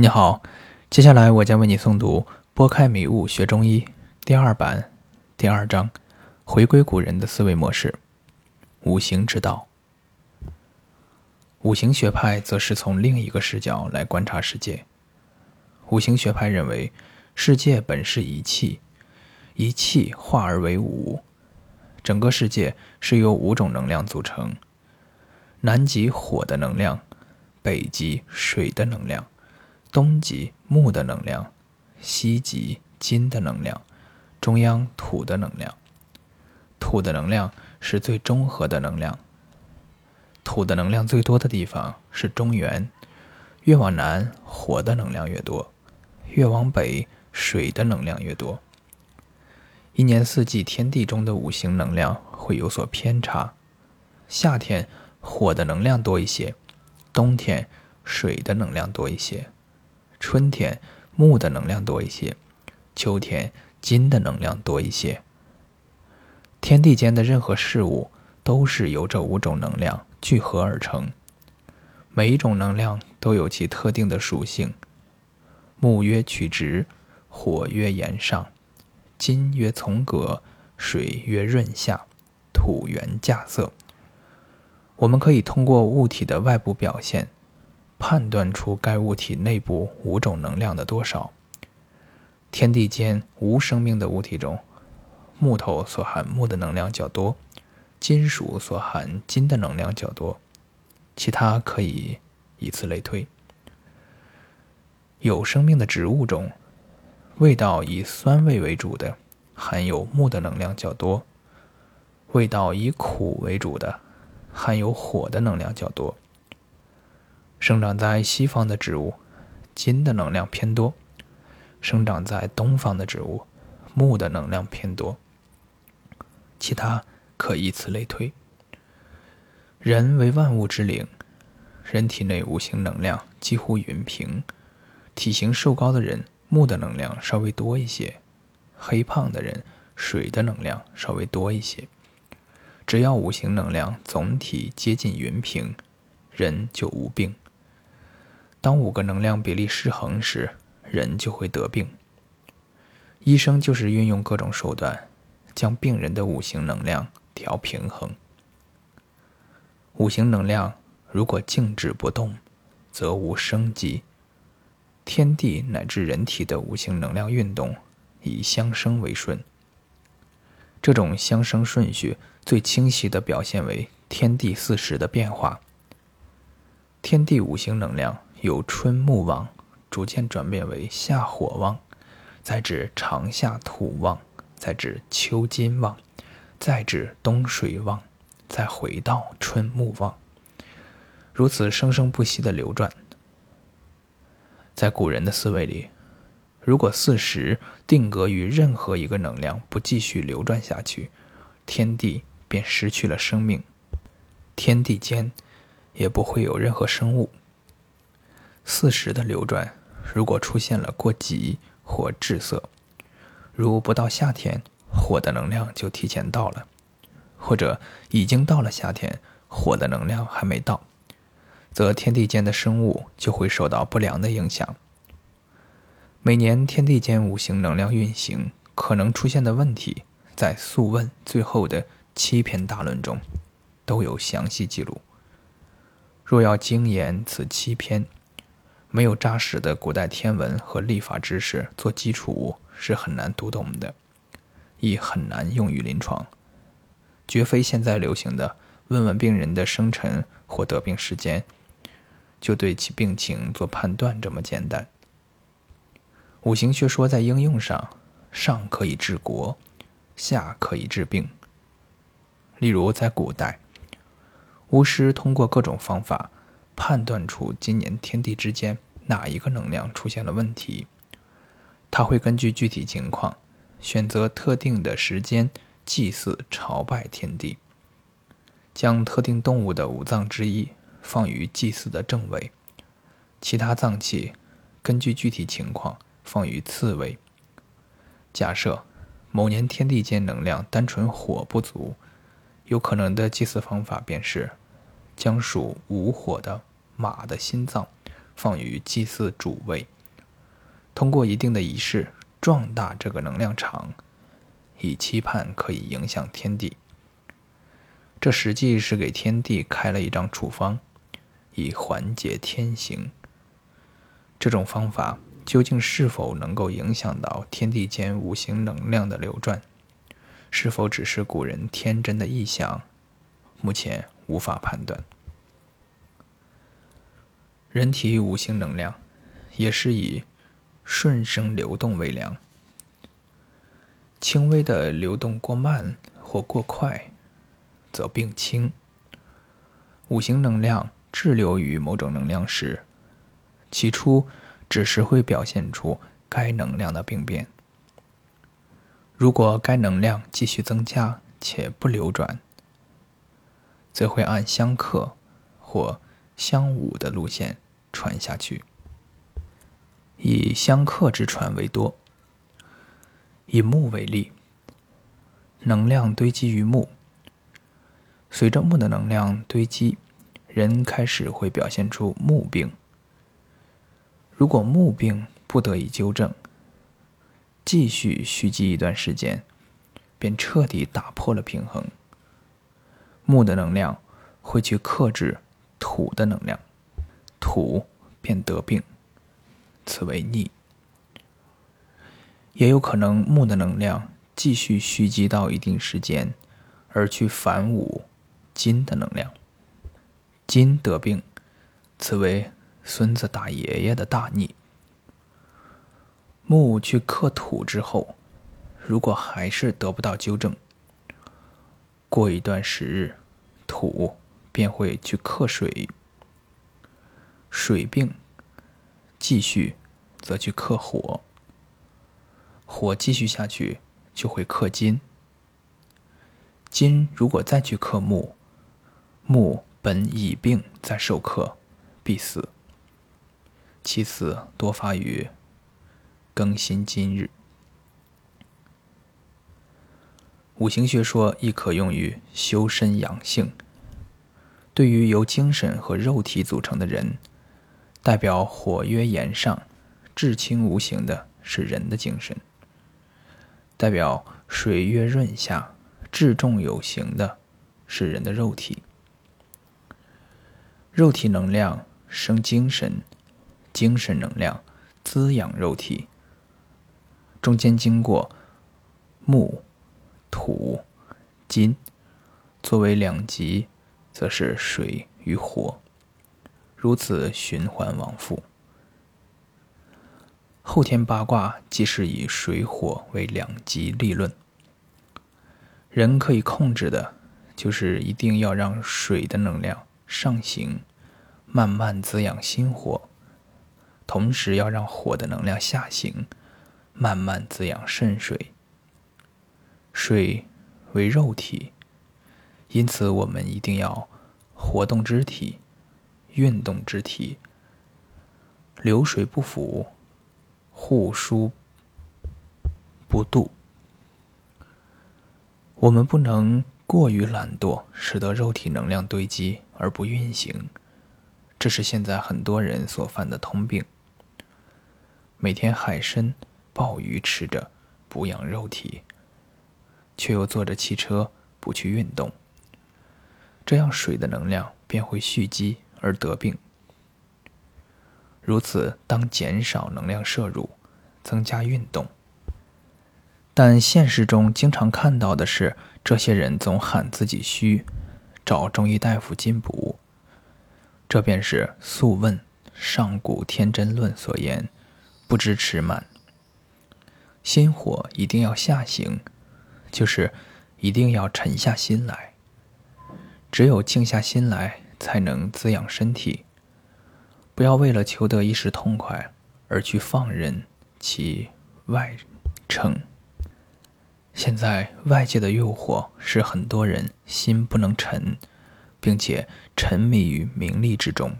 你好，接下来我将为你诵读《拨开迷雾学中医》第二版第二章：回归古人的思维模式——五行之道。五行学派则是从另一个视角来观察世界。五行学派认为，世界本是一气，一气化而为五，整个世界是由五种能量组成：南极火的能量，北极水的能量。东极木的能量，西极金的能量，中央土的能量。土的能量是最中和的能量。土的能量最多的地方是中原，越往南火的能量越多，越往北水的能量越多。一年四季天地中的五行能量会有所偏差，夏天火的能量多一些，冬天水的能量多一些。春天木的能量多一些，秋天金的能量多一些。天地间的任何事物都是由这五种能量聚合而成，每一种能量都有其特定的属性。木曰曲直，火曰炎上，金曰从革，水曰润下，土元稼色。我们可以通过物体的外部表现。判断出该物体内部五种能量的多少。天地间无生命的物体中，木头所含木的能量较多，金属所含金的能量较多，其他可以以此类推。有生命的植物中，味道以酸味为主的，含有木的能量较多；味道以苦为主的，含有火的能量较多。生长在西方的植物，金的能量偏多；生长在东方的植物，木的能量偏多。其他可以此类推。人为万物之灵，人体内五行能量几乎匀平。体型瘦高的人，木的能量稍微多一些；黑胖的人，水的能量稍微多一些。只要五行能量总体接近匀平，人就无病。当五个能量比例失衡时，人就会得病。医生就是运用各种手段，将病人的五行能量调平衡。五行能量如果静止不动，则无生机。天地乃至人体的五行能量运动，以相生为顺。这种相生顺序最清晰地表现为天地四时的变化。天地五行能量。由春木旺逐渐转变为夏火旺，再至长夏土旺，再至秋金旺，再至冬水旺，再回到春木旺，如此生生不息的流转。在古人的思维里，如果四时定格于任何一个能量不继续流转下去，天地便失去了生命，天地间也不会有任何生物。四时的流转，如果出现了过急或滞涩，如不到夏天，火的能量就提前到了；或者已经到了夏天，火的能量还没到，则天地间的生物就会受到不良的影响。每年天地间五行能量运行可能出现的问题，在《素问》最后的七篇大论中都有详细记录。若要精研此七篇，没有扎实的古代天文和历法知识做基础是很难读懂的，亦很难用于临床。绝非现在流行的问问病人的生辰或得病时间，就对其病情做判断这么简单。五行学说在应用上，上可以治国，下可以治病。例如在古代，巫师通过各种方法。判断出今年天地之间哪一个能量出现了问题，他会根据具体情况选择特定的时间祭祀朝拜天地，将特定动物的五脏之一放于祭祀的正位，其他脏器根据具体情况放于次位。假设某年天地间能量单纯火不足，有可能的祭祀方法便是将属无火的。马的心脏放于祭祀主位，通过一定的仪式壮大这个能量场，以期盼可以影响天地。这实际是给天地开了一张处方，以缓解天行。这种方法究竟是否能够影响到天地间五行能量的流转，是否只是古人天真的臆想，目前无法判断。人体五行能量也是以顺生流动为量，轻微的流动过慢或过快。则病轻。五行能量滞留于某种能量时，起初只是会表现出该能量的病变。如果该能量继续增加且不流转，则会按相克或相侮的路线传下去。以相克之传为多。以木为例，能量堆积于木。随着木的能量堆积，人开始会表现出木病。如果木病不得以纠正，继续蓄积一段时间，便彻底打破了平衡。木的能量会去克制土的能量，土便得病，此为逆。也有可能木的能量继续蓄积到一定时间，而去反武。金的能量，金得病，此为孙子打爷爷的大逆。木去克土之后，如果还是得不到纠正，过一段时日，土便会去克水，水病继续则去克火，火继续下去就会克金，金如果再去克木。木本已病，在受克，必死。其死多发于更新今日。五行学说亦可用于修身养性。对于由精神和肉体组成的人，代表火曰炎上，至清无形的是人的精神；代表水曰润下，至重有形的是人的肉体。肉体能量生精神，精神能量滋养肉体。中间经过木、土、金，作为两极，则是水与火，如此循环往复。后天八卦即是以水火为两极立论。人可以控制的，就是一定要让水的能量。上行，慢慢滋养心火；同时要让火的能量下行，慢慢滋养肾水。水为肉体，因此我们一定要活动肢体，运动肢体，流水不腐，互疏不渡。我们不能过于懒惰，使得肉体能量堆积。而不运行，这是现在很多人所犯的通病。每天海参、鲍鱼吃着，补养肉体，却又坐着汽车不去运动，这样水的能量便会蓄积而得病。如此，当减少能量摄入，增加运动。但现实中经常看到的是，这些人总喊自己虚。找中医大夫进补，这便是《素问·上古天真论》所言，不知持满。心火一定要下行，就是一定要沉下心来。只有静下心来，才能滋养身体。不要为了求得一时痛快而去放任其外逞。现在外界的诱惑使很多人心不能沉，并且沉迷于名利之中。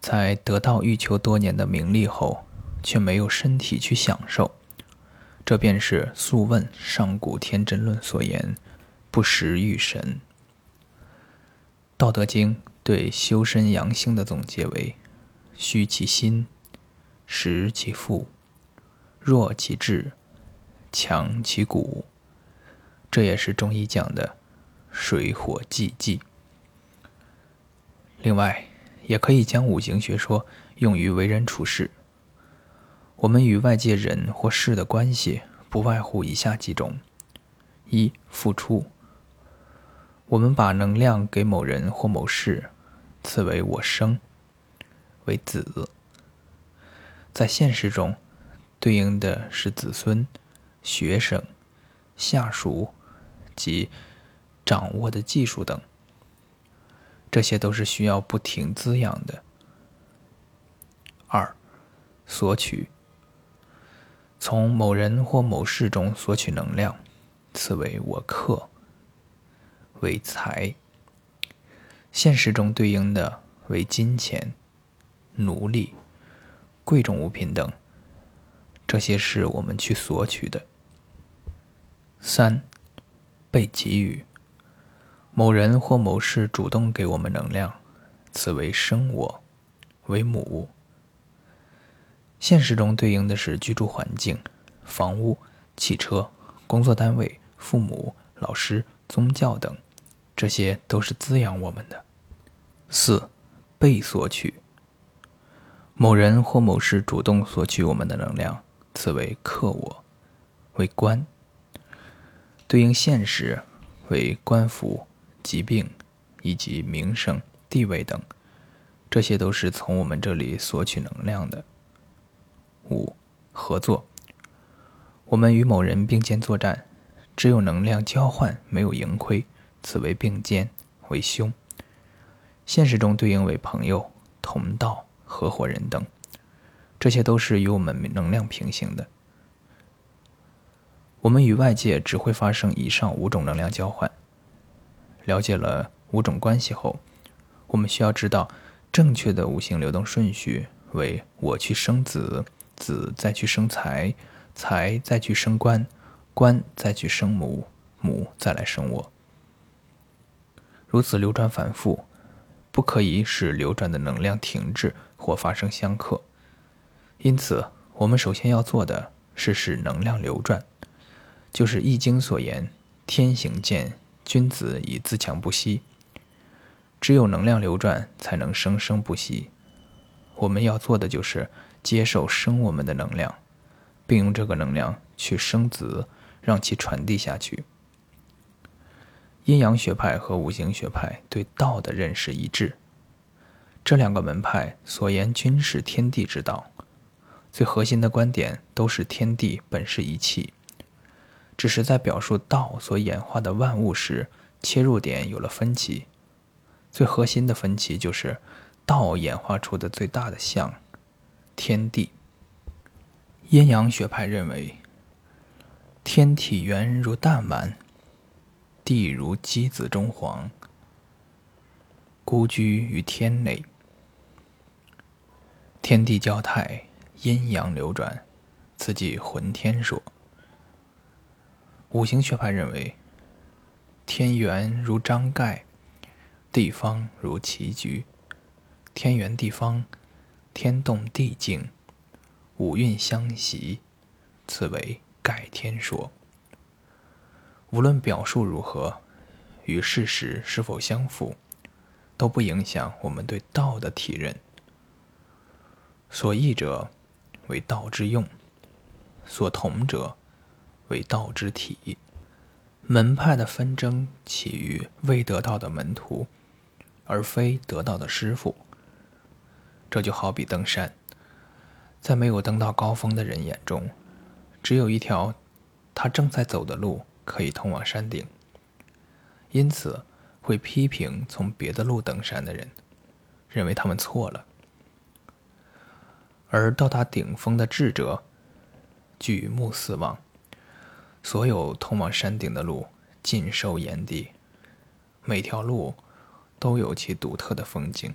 在得到欲求多年的名利后，却没有身体去享受，这便是《素问·上古天真论》所言“不食欲神”。《道德经》对修身养性的总结为：“虚其心，实其腹，弱其志，强其骨。这也是中医讲的水火既济。另外，也可以将五行学说用于为人处事。我们与外界人或事的关系，不外乎以下几种：一、付出。我们把能量给某人或某事，此为我生，为子。在现实中，对应的是子孙、学生、下属及掌握的技术等，这些都是需要不停滋养的。二、索取。从某人或某事中索取能量，此为我克。为财，现实中对应的为金钱、奴隶、贵重物品等，这些是我们去索取的。三，被给予，某人或某事主动给我们能量，此为生我，为母。现实中对应的是居住环境、房屋、汽车、工作单位、父母、老师、宗教等。这些都是滋养我们的。四，被索取。某人或某事主动索取我们的能量，此为克我，为官。对应现实为官府、疾病以及名声、地位等，这些都是从我们这里索取能量的。五，合作。我们与某人并肩作战，只有能量交换，没有盈亏。此为并肩为兄，现实中对应为朋友、同道、合伙人等，这些都是与我们能量平行的。我们与外界只会发生以上五种能量交换。了解了五种关系后，我们需要知道正确的五行流动顺序为：我去生子，子再去生财，财再去生官，官再去生母，母再来生我。如此流转反复，不可以使流转的能量停滞或发生相克。因此，我们首先要做的是使能量流转，就是《易经》所言“天行健，君子以自强不息”。只有能量流转，才能生生不息。我们要做的就是接受生我们的能量，并用这个能量去生子，让其传递下去。阴阳学派和五行学派对道的认识一致，这两个门派所言均是天地之道，最核心的观点都是天地本是一气，只是在表述道所演化的万物时，切入点有了分歧。最核心的分歧就是道演化出的最大的象——天地。阴阳学派认为，天体圆如弹丸。地如鸡子中黄，孤居于天内。天地交泰，阴阳流转，此即浑天说。五行学派认为，天圆如章盖，地方如棋局。天圆地方，天动地静，五运相袭，此为盖天说。无论表述如何，与事实是否相符，都不影响我们对道的体认。所异者为道之用，所同者为道之体。门派的纷争起于未得道的门徒，而非得道的师傅。这就好比登山，在没有登到高峰的人眼中，只有一条他正在走的路。可以通往山顶，因此会批评从别的路登山的人，认为他们错了。而到达顶峰的智者，举目四望，所有通往山顶的路尽收眼底，每条路都有其独特的风景。